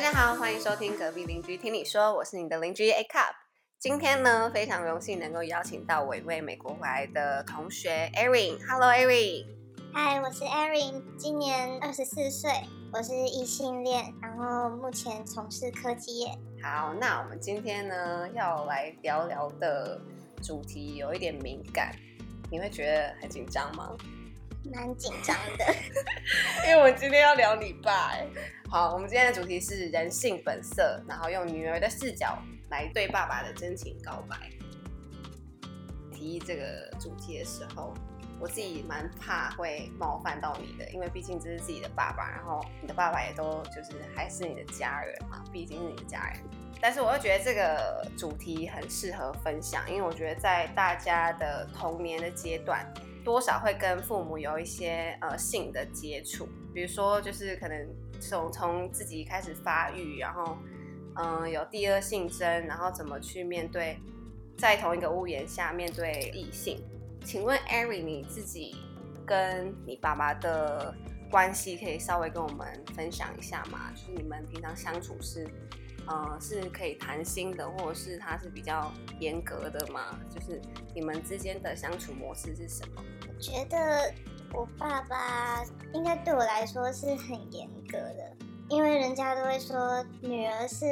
家好，欢迎收听隔壁邻居听你说，我是你的邻居 A Cup。今天呢，非常荣幸能够邀请到我一位美国回来的同学 Erin。Hello，Erin。嗨，我是 Erin，今年二十四岁，我是异性恋，然后目前从事科技业。好，那我们今天呢要来聊聊的主题有一点敏感，你会觉得很紧张吗？蛮紧张的，因为我们今天要聊你爸。好，我们今天的主题是人性本色，然后用女儿的视角来对爸爸的真情告白。提议这个主题的时候，我自己蛮怕会冒犯到你的，因为毕竟这是自己的爸爸，然后你的爸爸也都就是还是你的家人嘛，毕竟是你的家人。但是我又觉得这个主题很适合分享，因为我觉得在大家的童年的阶段。多少会跟父母有一些呃性的接触，比如说就是可能从从自己开始发育，然后嗯有第二性征，然后怎么去面对在同一个屋檐下面对异性。请问艾瑞你自己跟你爸爸的关系可以稍微跟我们分享一下吗？就是你们平常相处是？呃，是可以谈心的，或者是他是比较严格的吗？就是你们之间的相处模式是什么？我觉得我爸爸应该对我来说是很严格的，因为人家都会说女儿是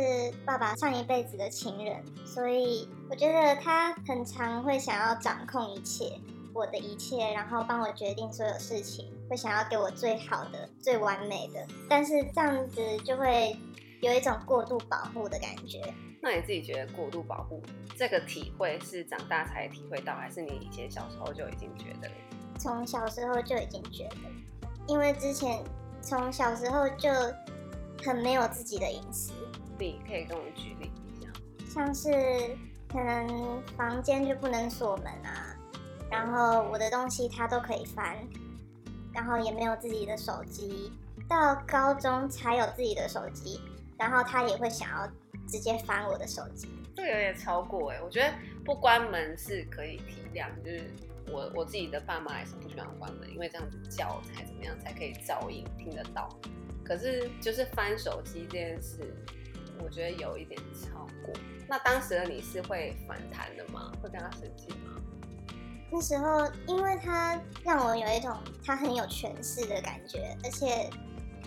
爸爸上一辈子的情人，所以我觉得他很常会想要掌控一切，我的一切，然后帮我决定所有事情，会想要给我最好的、最完美的，但是这样子就会。有一种过度保护的感觉。那你自己觉得过度保护这个体会是长大才体会到，还是你以前小时候就已经觉得？从小时候就已经觉得，因为之前从小时候就很没有自己的隐私。你可以跟我举例一下，像是可能房间就不能锁门啊，然后我的东西他都可以翻，然后也没有自己的手机，到高中才有自己的手机。然后他也会想要直接翻我的手机，这个有点超过哎。我觉得不关门是可以体谅，就是我我自己的爸妈也是不喜欢关门，因为这样子叫才怎么样才可以噪音听得到。可是就是翻手机这件事，我觉得有一点超过。那当时的你是会反弹的吗？会跟他生气吗？那时候因为他让我有一种他很有权势的感觉，而且。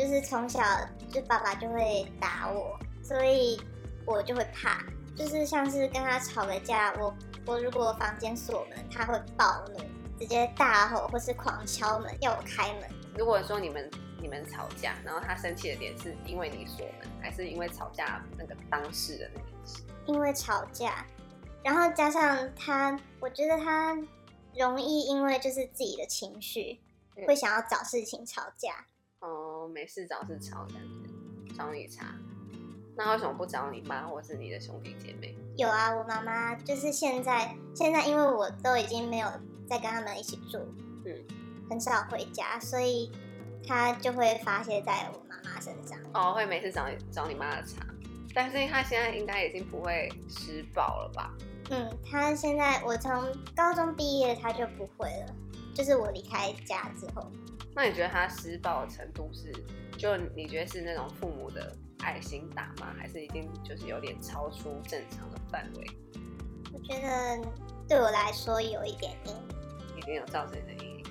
就是从小就爸爸就会打我，所以我就会怕。就是像是跟他吵个架，我我如果房间锁门，他会暴怒，直接大吼或是狂敲门要我开门。如果说你们你们吵架，然后他生气的点是因为你锁门，还是因为吵架那个当事的那件事？因为吵架，然后加上他，我觉得他容易因为就是自己的情绪，会想要找事情吵架。哦，没事找事吵这样子，找你茬。那为什么不找你妈或是你的兄弟姐妹？有啊，我妈妈就是现在，现在因为我都已经没有再跟他们一起住，嗯，很少回家，所以她就会发泄在我妈妈身上。哦，会每次找你找你妈的茬，但是他现在应该已经不会施暴了吧？嗯，他现在我从高中毕业他就不会了，就是我离开家之后。那你觉得他施暴的程度是，就你觉得是那种父母的爱心打吗？还是已经就是有点超出正常的范围？我觉得对我来说有一点阴影，一定有造成的阴影。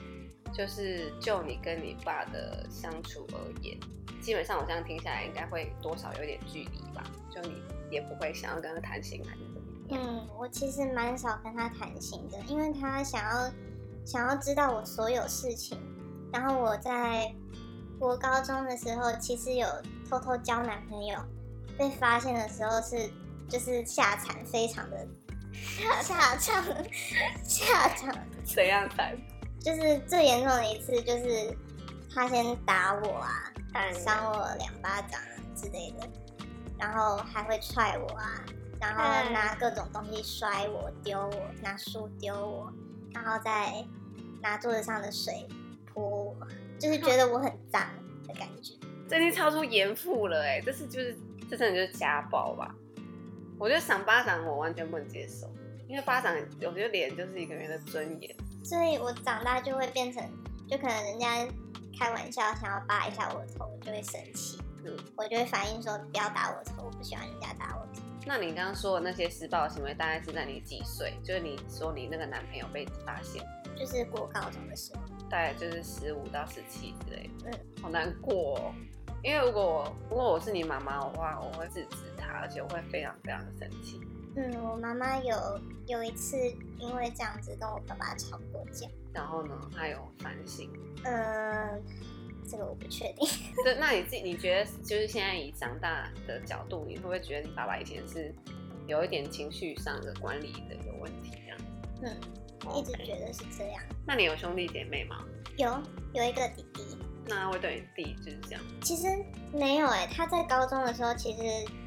就是就你跟你爸的相处而言，基本上我这样听下来，应该会多少有点距离吧？就你也不会想要跟他谈心，还是怎么样？嗯，我其实蛮少跟他谈心的，因为他想要想要知道我所有事情。然后我在国高中的时候，其实有偷偷交男朋友，被发现的时候是就是下场非常的 下场下场怎样惨？就是最严重的一次，就是他先打我啊，扇我两巴掌之类的，然后还会踹我啊，然后拿各种东西摔我、丢我，拿书丢我，然后再拿桌子上的水。泼，就是 觉得我很脏的感觉，这已经超出严父了哎，这是就是这真的就是家暴吧？我觉得赏巴掌我完全不能接受，因为巴掌我觉得脸就是一个人的尊严，所以我长大就会变成，就可能人家开玩笑想要扒一下我的头，就会生气，嗯我就会反映说不要打我头，我不喜欢人家打我头。那你刚刚说的那些施暴的行为，大概是在你几岁？就是你说你那个男朋友被发现，就是过高中的时候，大概就是十五到十七之类的。嗯，好难过、哦。因为如果我如果我是你妈妈的话，我会制止她，而且我会非常非常的生气。嗯，我妈妈有有一次因为这样子跟我爸爸吵过架，然后呢，她有反省。嗯，这个我不确定。对，那你自己你觉得，就是现在以长大的角度，你会不会觉得你爸爸以前是有一点情绪上的管理的有问题这样？嗯，一直觉得是这样。那你有兄弟姐妹吗？有有一个弟弟，那他会对你弟就是这样？其实没有哎、他在高中的时候，其实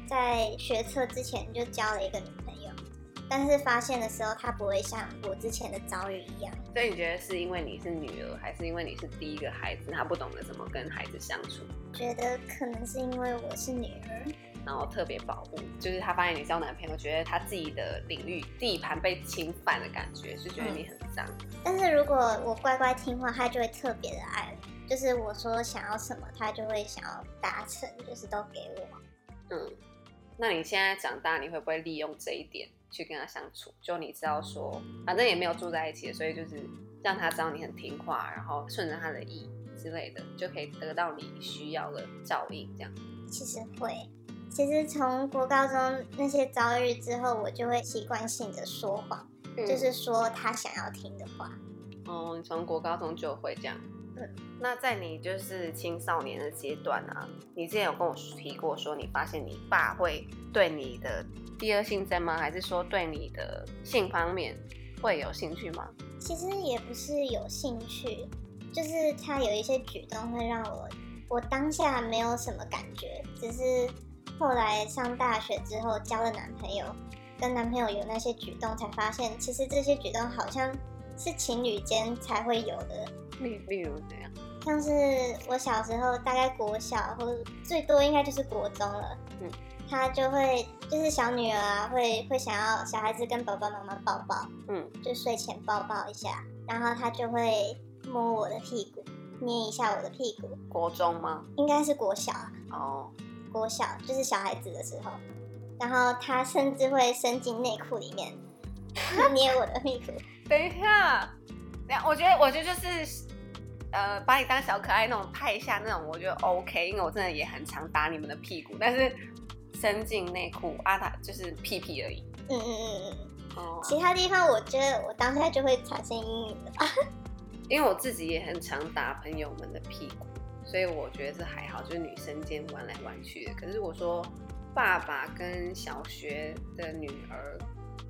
在学测之前就交了一个女朋友，但是发现的时候，他不会像我之前的遭遇一样。所以你觉得是因为你是女儿，还是因为你是第一个孩子，他不懂得怎么跟孩子相处，觉得可能是因为我是女儿，然后特别保护？就是他发现你交男朋友，觉得他自己的领域地盘被侵犯的感觉，是觉得你很脏。但是如果我乖乖听话，他就会特别的爱。就是我说想要什么，他就会想要达成，就是都给我。嗯，那你现在长大，你会不会利用这一点去跟他相处？就你知道说，反正也没有住在一起，所以就是让他知道你很听话，然后顺着他的意之类的，就可以得到你需要的照应。这样，其实会，其实从国高中那些遭遇之后，我就会习惯性的说谎，就是说他想要听的话。哦，你从国高中就会这样。嗯，那在你就是青少年的阶段啊，你之前有跟我提过说，你发现你爸会对你的第二性征吗？还是说对你的性方面会有兴趣吗？其实也不是有兴趣，就是他有一些举动会让我，我当下没有什么感觉，只是后来上大学之后交了男朋友，跟男朋友有那些举动，才发现其实这些举动好像是情侣间才会有的。例例如怎样？像是我小时候，大概国小或最多应该就是国中了，嗯，他就会就是小女儿啊，会会想要小孩子跟爸爸妈妈抱抱，嗯，就睡前抱抱一下，然后他就会摸我的屁股，捏一下我的屁股，国中吗？应该是国小啊，哦，国小就是小孩子的时候，然后他甚至会伸进内裤里面捏我的屁股，等一下，等一下，我觉得我觉得就是。呃，把你当小可爱那种拍一下那种，我觉得 OK，因为我真的也很常打你们的屁股，但是伸进内裤啊，他就是屁屁而已。嗯嗯嗯嗯，哦，其他地方我觉得我当下就会产生阴影的吧。因为我自己也很常打朋友们的屁股，所以我觉得这还好，就是女生间玩来玩去的。可是我说爸爸跟小学的女儿，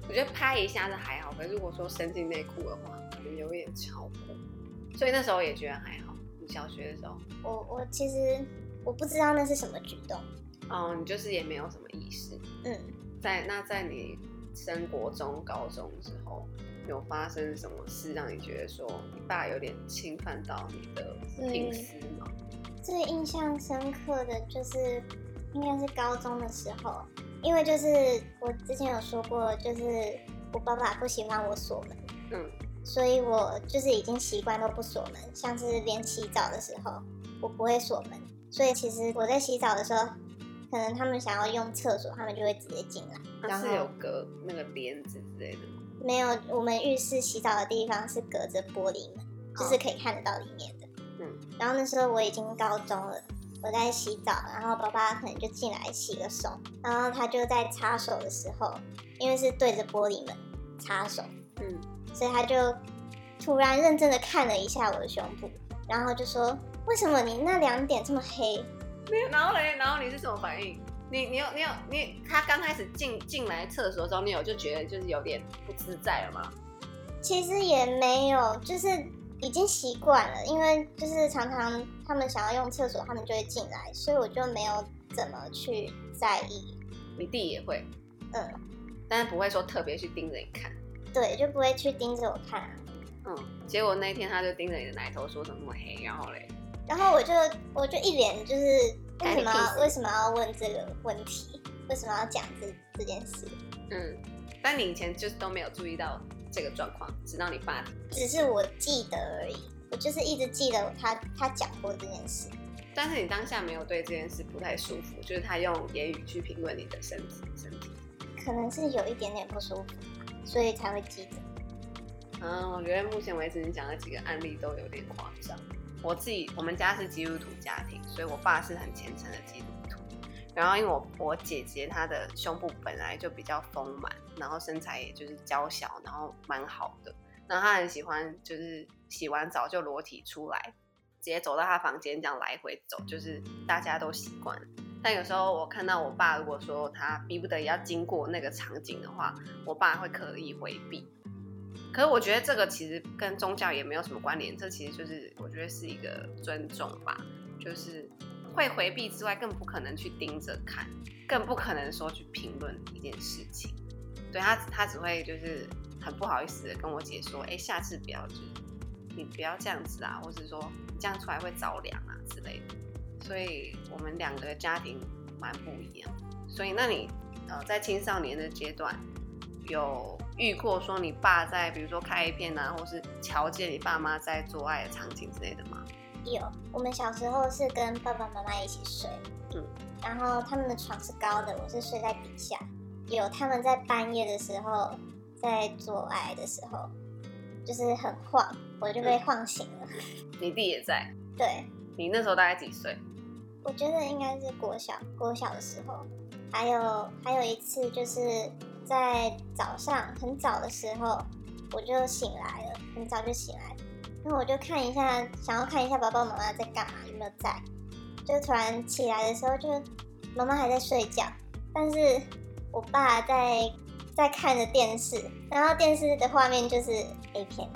我觉得拍一下是还好，可是如果说伸进内裤的话，可能有点超过。所以那时候也觉得还好。你小学的时候，我我其实我不知道那是什么举动，哦，你就是也没有什么意识。嗯，在那在你升国中、高中之后，有发生什么事让你觉得说你爸有点侵犯到你的隐私吗？最印象深刻的就是应该是高中的时候，因为就是我之前有说过，就是我爸爸不喜欢我锁门，嗯，所以我就是已经习惯都不锁门，像是连洗澡的时候我不会锁门，所以其实我在洗澡的时候，可能他们想要用厕所，他们就会直接进来。然后它是有隔那个帘子之类的吗？没有，我们浴室洗澡的地方是隔着玻璃门，就是可以看得到里面的。嗯，然后那时候我已经高中了，我在洗澡，然后爸爸可能就进来洗个手，然后他就在擦手的时候，因为是对着玻璃门擦手，嗯，所以他就突然认真的看了一下我的胸部，然后就说：“为什么你那两点这么黑然后嘞，然后你是什么反应？你你有你有你，他刚开始进进来厕所的时候，你有就觉得就是有点不自在了吗？？”其实也没有，就是已经习惯了，因为就是常常他们想要用厕所，他们就会进来，所以我就没有怎么去在意。你弟也会，嗯，但是不会说特别去盯着你看。对，就不会去盯着我看啊、嗯，结果那天他就盯着你的奶头说怎么那么黑，然后嘞，然后我就我就一脸就是为什么为什么要问这个问题？为什么要讲这这件事？嗯，但你以前就是都没有注意到这个状况，直到你爸，只是我记得而已，我就是一直记得他他讲过这件事。但是你当下没有对这件事不太舒服，就是他用言语去评论你的身体身体。可能是有一点点不舒服，所以才会记得。嗯，我觉得目前为止你讲的几个案例都有点夸张。我自己我们家是基督徒家庭，所以我爸是很虔诚的基督徒。然后因为我我姐姐她的胸部本来就比较丰满，然后身材也就是娇小，然后蛮好的。然后她很喜欢就是洗完澡就裸体出来，直接走到她房间这样来回走，就是大家都习惯。但有时候我看到我爸，如果说他逼不得已要经过那个场景的话，我爸会刻意回避。可是我觉得这个其实跟宗教也没有什么关联，这其实就是我觉得是一个尊重吧，就是会回避之外，更不可能去盯着看，更不可能说去评论一件事情。对他，他只会就是很不好意思的跟我姐说，哎，下次不要，就是你不要这样子啊，或者说你这样出来会着凉啊之类的。所以我们两个家庭蛮不一样。所以那你呃在青少年的阶段有。遇过说你爸在，比如说开一片啊，或是瞧见你爸妈在做爱的场景之类的吗？有，我们小时候是跟爸爸妈妈一起睡，嗯，然后他们的床是高的，我是睡在底下。有他们在半夜的时候在做爱的时候，就是很晃，我就被晃醒了。你弟也在？对。你那时候大概几岁？我觉得应该是国小，国小的时候。还有还有一次就是。在早上很早的时候，我就醒来了，很早就醒来，那我就看一下，想要看一下爸爸妈妈在干嘛，有没有在。就突然起来的时候，就妈妈还在睡觉，但是我爸在在看着电视，然后电视的画面就是 A 片。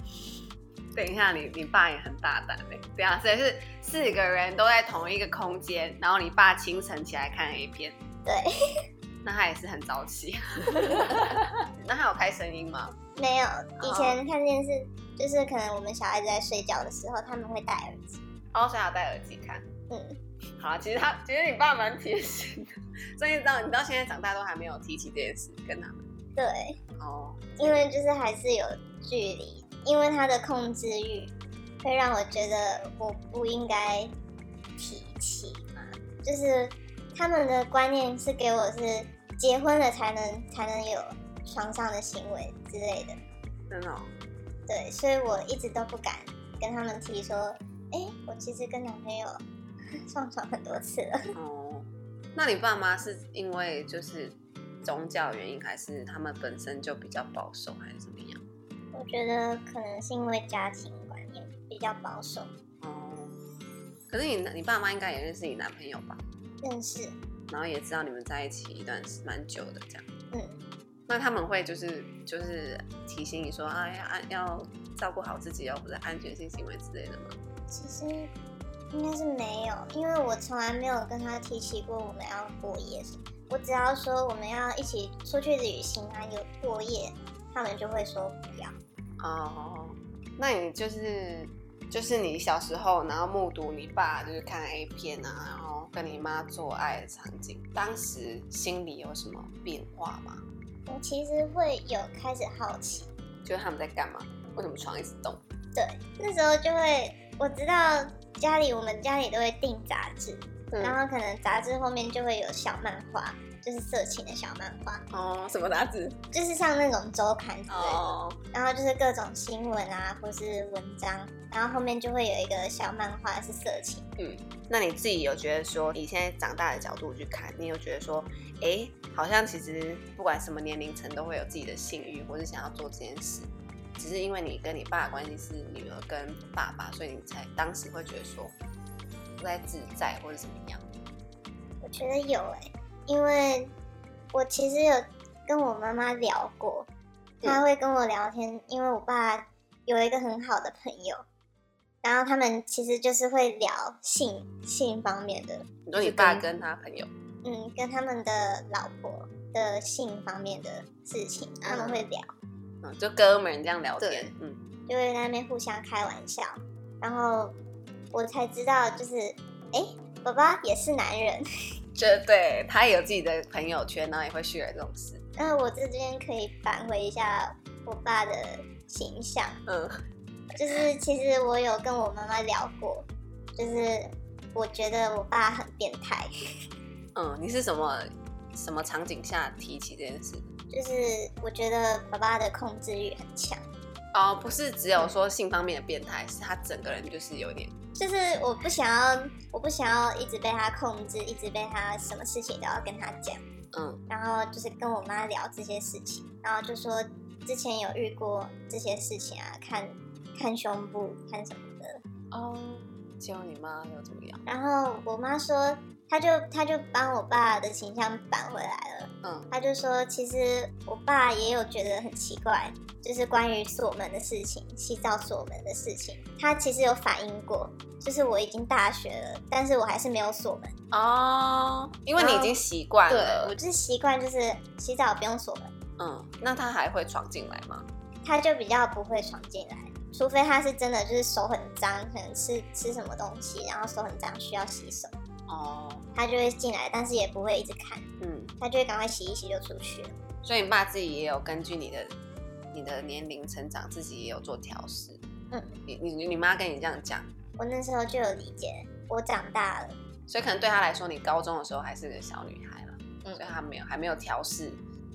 等一下，你你爸也很大胆嘞，对啊，所以是四个人都在同一个空间，然后你爸清晨起来看 A 片。对。那他也是很早起，那他有开声音吗？没有，以前看电视就是可能我们小孩子在睡觉的时候，他们会戴耳机，哦，所以要戴耳机看。嗯，好，其实他其实你爸蛮贴心的，所以到你到现在长大都还没有提起这件事跟他们。对，哦，因为就是还是有距离，因为他的控制欲会让我觉得我不应该提起嘛，就是他们的观念是给我是。结婚了才能才能有床上的行为之类的，真的。对，所以我一直都不敢跟他们提说，哎，我其实跟男朋友 上床很多次了。哦，那你爸妈是因为就是宗教原因，还是他们本身就比较保守，还是怎么样？我觉得可能是因为家庭观念比较保守。哦，可是你你爸妈应该也认识你男朋友吧？认识。然后也知道你们在一起一段时蛮久的这样，嗯，那他们会就是就是提醒你说啊要安要照顾好自己哦，不是安全性行为之类的吗？其实应该是没有，因为我从来没有跟他提起过我们要过夜什么。我只要说我们要一起出去旅行啊，有过夜，他们就会说不要。哦，那你就是就是你小时候，然后目睹你爸就是看 A 片啊，然后。跟你妈做爱的场景，当时心里有什么变化吗？我其实会有开始好奇，就是他们在干嘛？为什么床一直动？对，那时候就会我知道家里我们家里都会订杂志，然后可能杂志后面就会有小漫画。就是色情的小漫画哦，什么杂志？就是像那种周刊之类的，然后就是各种新闻啊，或是文章，然后后面就会有一个小漫画是色情。嗯，那你自己有觉得说，你现在长大的角度去看，你有觉得说，哎，好像其实不管什么年龄层都会有自己的性欲，或是想要做这件事，只是因为你跟你爸的关系是女儿跟爸爸，所以你才当时会觉得说不太自在或者怎么样？我觉得有哎。因为我其实有跟我妈妈聊过，她会跟我聊天。因为我爸有一个很好的朋友，然后他们其实就是会聊性性方面的。你说你爸跟他朋友？嗯，跟他们的老婆的性方面的事情，他们会聊。嗯，就哥们这样聊天，嗯，就会在那边互相开玩笑。然后我才知道，就是哎，爸爸也是男人。绝对，他也有自己的朋友圈，然后也会 share 这种事。那我这边可以返回一下我爸的形象。嗯，就是其实我有跟我妈妈聊过，就是我觉得我爸很变态。嗯，你是什么什么场景下提起这件事？就是我觉得爸爸的控制欲很强。哦，不是只有说性方面的变态，是他整个人就是有点，就是我不想要，我不想要一直被他控制，一直被他什么事情都要跟他讲。嗯，然后就是跟我妈聊这些事情，然后就说之前有遇过这些事情啊，看看胸部，看什么的。哦，结果你妈又怎么样？然后我妈说，她就他就帮我爸的形象扳回来了。嗯，他就说，其实我爸也有觉得很奇怪，就是关于锁门的事情，洗澡锁门的事情，他其实有反映过，就是我已经大学了，但是我还是没有锁门。哦，因为你已经习惯了对，了我，就是习惯就是洗澡不用锁门，嗯，那他还会闯进来吗？他就比较不会闯进来，除非他是真的就是手很脏，可能吃吃什么东西，然后手很脏需要洗手，哦，他就会进来，但是也不会一直看，嗯，他就会赶快洗一洗就出去了。所以你爸自己也有根据你的你的年龄成长，自己也有做调试。嗯，你你你妈跟你这样讲，我那时候就有理解，我长大了，所以可能对他来说，你高中的时候还是个小女孩了，嗯。所以他没有还没有调试。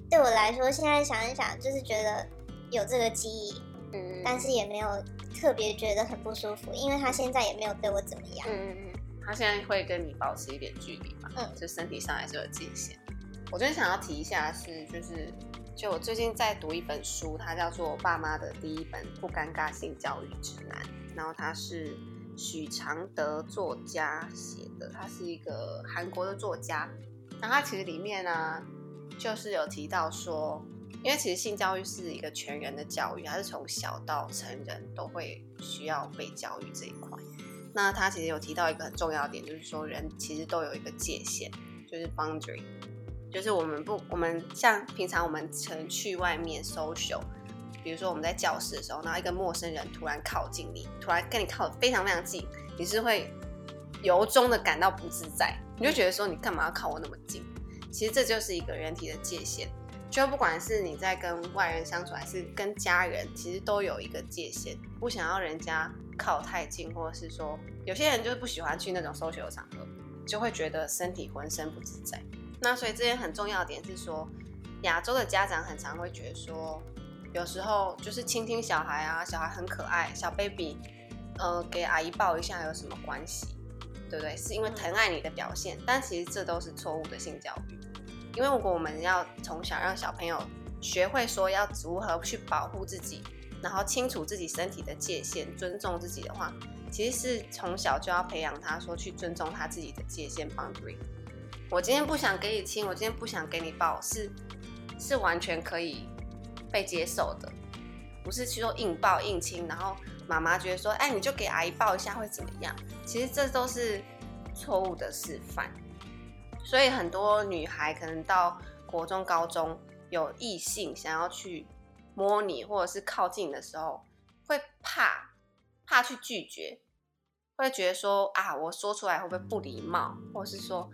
对我来说，现在想一想，就是觉得有这个记忆，嗯。但是也没有特别觉得很不舒服，因为他现在也没有对我怎么样。嗯嗯嗯，他现在会跟你保持一点距离嘛，嗯就身体上还是有界限。我最近想要提一下是，就是就我最近在读一本书，它叫做《爸妈的第一本不尴尬性教育指南》，然后它是许常德作家写的，他是一个韩国的作家，然后他其实里面呢、就是有提到说，因为其实性教育是一个全人的教育，它是从小到成人都会需要被教育这一块。那他其实有提到一个很重要的点，就是说人其实都有一个界限，就是 boundary，就是我们不，我们像平常我们曾去外面 social，比如说我们在教室的时候，然后一个陌生人突然靠近你，突然跟你靠得非常非常近，你是会由衷的感到不自在，你就觉得说你干嘛要靠我那么近？其实这就是一个人体的界限，就不管是你在跟外人相处，还是跟家人，其实都有一个界限，不想要人家靠太近，或者是说有些人就是不喜欢去那种 social 的场合，就会觉得身体浑身不自在。那所以这边很重要的点是说，亚洲的家长很常会觉得说，有时候就是倾听小孩啊，小孩很可爱，小 baby，呃，给阿姨抱一下有什么关系？对不对？是因为疼爱你的表现，但其实这都是错误的性教育。因为如果我们要从小让小朋友学会说要如何去保护自己，然后清楚自己身体的界限，尊重自己的话，其实是从小就要培养他说去尊重他自己的界限 boundary。我今天不想给你亲，我今天不想给你抱，是是完全可以被接受的，不是去说硬抱硬亲，然后妈妈觉得说，哎，你就给阿姨抱一下会怎么样？其实这都是错误的示范。所以很多女孩可能到国中、高中有异性想要去摸你或者是靠近的时候，会怕怕去拒绝，会觉得说啊，我说出来会不会不礼貌，或是说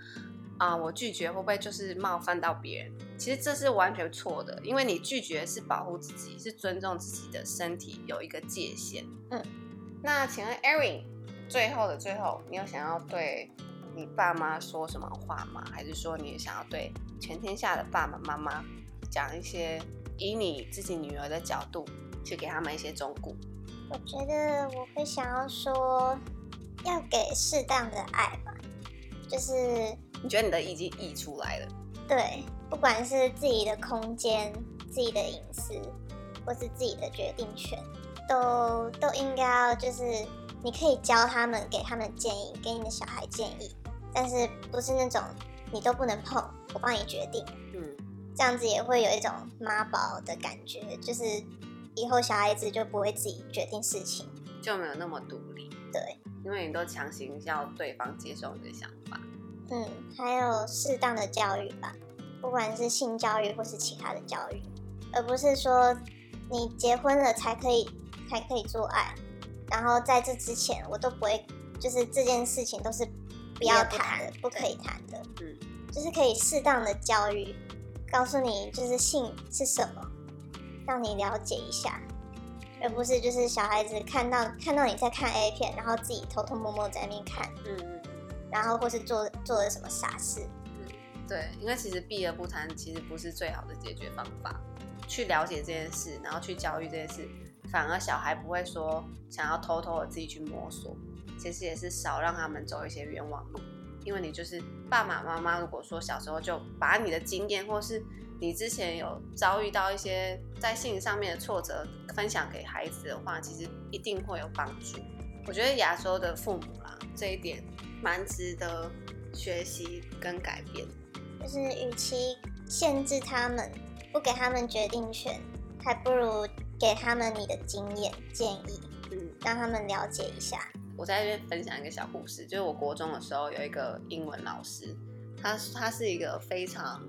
啊，我拒绝会不会就是冒犯到别人？其实这是完全错的，因为你拒绝是保护自己，是尊重自己的身体有一个界限。嗯，那请问 Erin，最后的最后，你有想要对你爸妈说什么话吗？还是说你想要对全天下的爸爸妈妈讲一些以你自己女儿的角度去给他们一些忠告？我觉得我会想要说，要给适当的爱吧，就是你觉得你的已经溢出来了？对，不管是自己的空间、自己的隐私，或是自己的决定权，都都应该要就是你可以教他们，给他们建议，给你的小孩建议，但是不是那种你都不能碰，我帮你决定，嗯，这样子也会有一种妈宝的感觉，就是以后小孩子就不会自己决定事情。就没有那么独立，对，因为你都强行要对方接受你的想法。嗯，还有适当的教育吧，不管是性教育或是其他的教育，而不是说你结婚了才可以才可以做爱，然后在这之前我都不会，就是这件事情都是不要谈。不可以谈的，嗯，就是可以适当的教育，告诉你就是性是什么，让你了解一下。而不是就是小孩子看到看到你在看 A 片，然后自己偷偷摸摸在那边看，嗯嗯嗯，然后或是做做了什么傻事。嗯对，因为其实避而不谈其实不是最好的解决方法。去了解这件事，然后去教育这件事，反而小孩不会说想要偷偷的自己去摸索。其实也是少让他们走一些冤枉路。因为你就是爸爸妈妈，如果说小时候就把你的经验，或是你之前有遭遇到一些在心理上面的挫折，分享给孩子的话，其实一定会有帮助。我觉得亚洲的父母啦，这一点蛮值得学习跟改变。就是与其限制他们，不给他们决定权，还不如给他们你的经验建议，嗯，让他们了解一下。我在这边分享一个小故事，就是我国中的时候有一个英文老师，他他是一个非常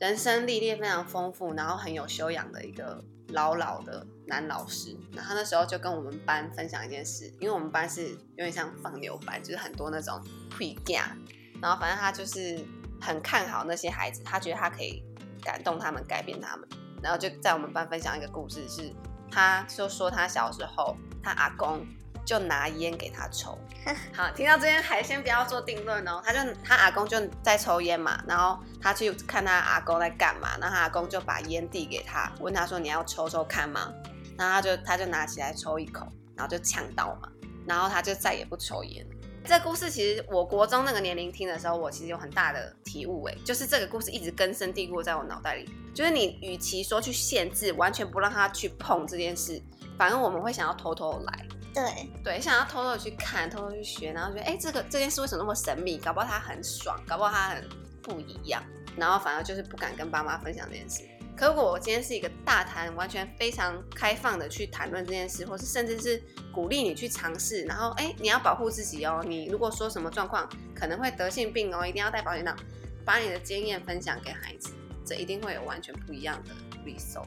人生历练非常丰富，然后很有修养的一个老老的男老师。那他那时候就跟我们班分享一件事，因为我们班是有点像放牛班，就是很多那种会架，然后反正他就是很看好那些孩子，他觉得他可以感动他们，改变他们，然后就在我们班分享一个故事，是他就说他小时候他阿公。就拿烟给他抽，好，听到这边还先不要做定论哦。他就他阿公就在抽烟嘛，然后他去看他阿公在干嘛，那他阿公就把烟递给他，问他说你要抽抽看吗？然后他就他就拿起来抽一口，然后就呛到嘛，然后他就再也不抽烟。这故事其实我国中那个年龄听的时候，我其实有很大的体悟，哎，就是这个故事一直根深蒂固在我脑袋里，就是你与其说去限制，完全不让他去碰这件事，反而我们会想要偷偷来。对对，想要偷偷的去看，偷偷去学，然后觉得哎，这个这件事为什么那么神秘？搞不好他很爽，搞不好他很不一样，然后反而就是不敢跟爸妈分享这件事。可如果我今天是一个大谈，完全非常开放的去谈论这件事，或是甚至是鼓励你去尝试，然后哎，你要保护自己哦。你如果说什么状况可能会得性病哦，一定要带保险套，把你的经验分享给孩子，这一定会有完全不一样的 result。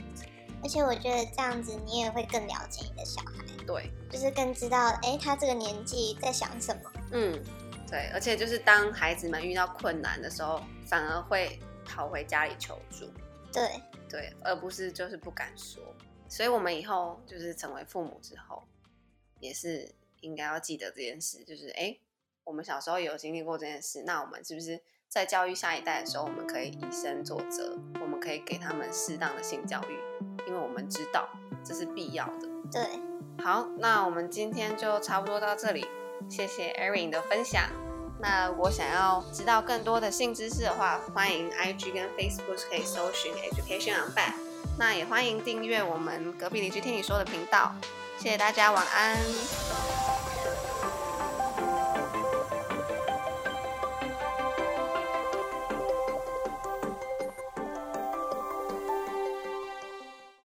而且我觉得这样子，你也会更了解你的小孩。对，就是更知道，哎，他这个年纪在想什么。嗯，对，而且就是当孩子们遇到困难的时候，反而会跑回家里求助。对，对，而不是就是不敢说。所以，我们以后就是成为父母之后，也是应该要记得这件事，就是哎，我们小时候有经历过这件事，那我们是不是在教育下一代的时候，我们可以以身作则，我们可以给他们适当的性教育，知道这是必要的。对。好，那我们今天就差不多到这里，谢谢 Erin 的分享。那如果想要知道更多的性知识的话，欢迎 IG 跟 Facebook 可以搜寻 Education on b a d 那也欢迎订阅我们隔壁邻居听你说的频道。谢谢大家，晚安。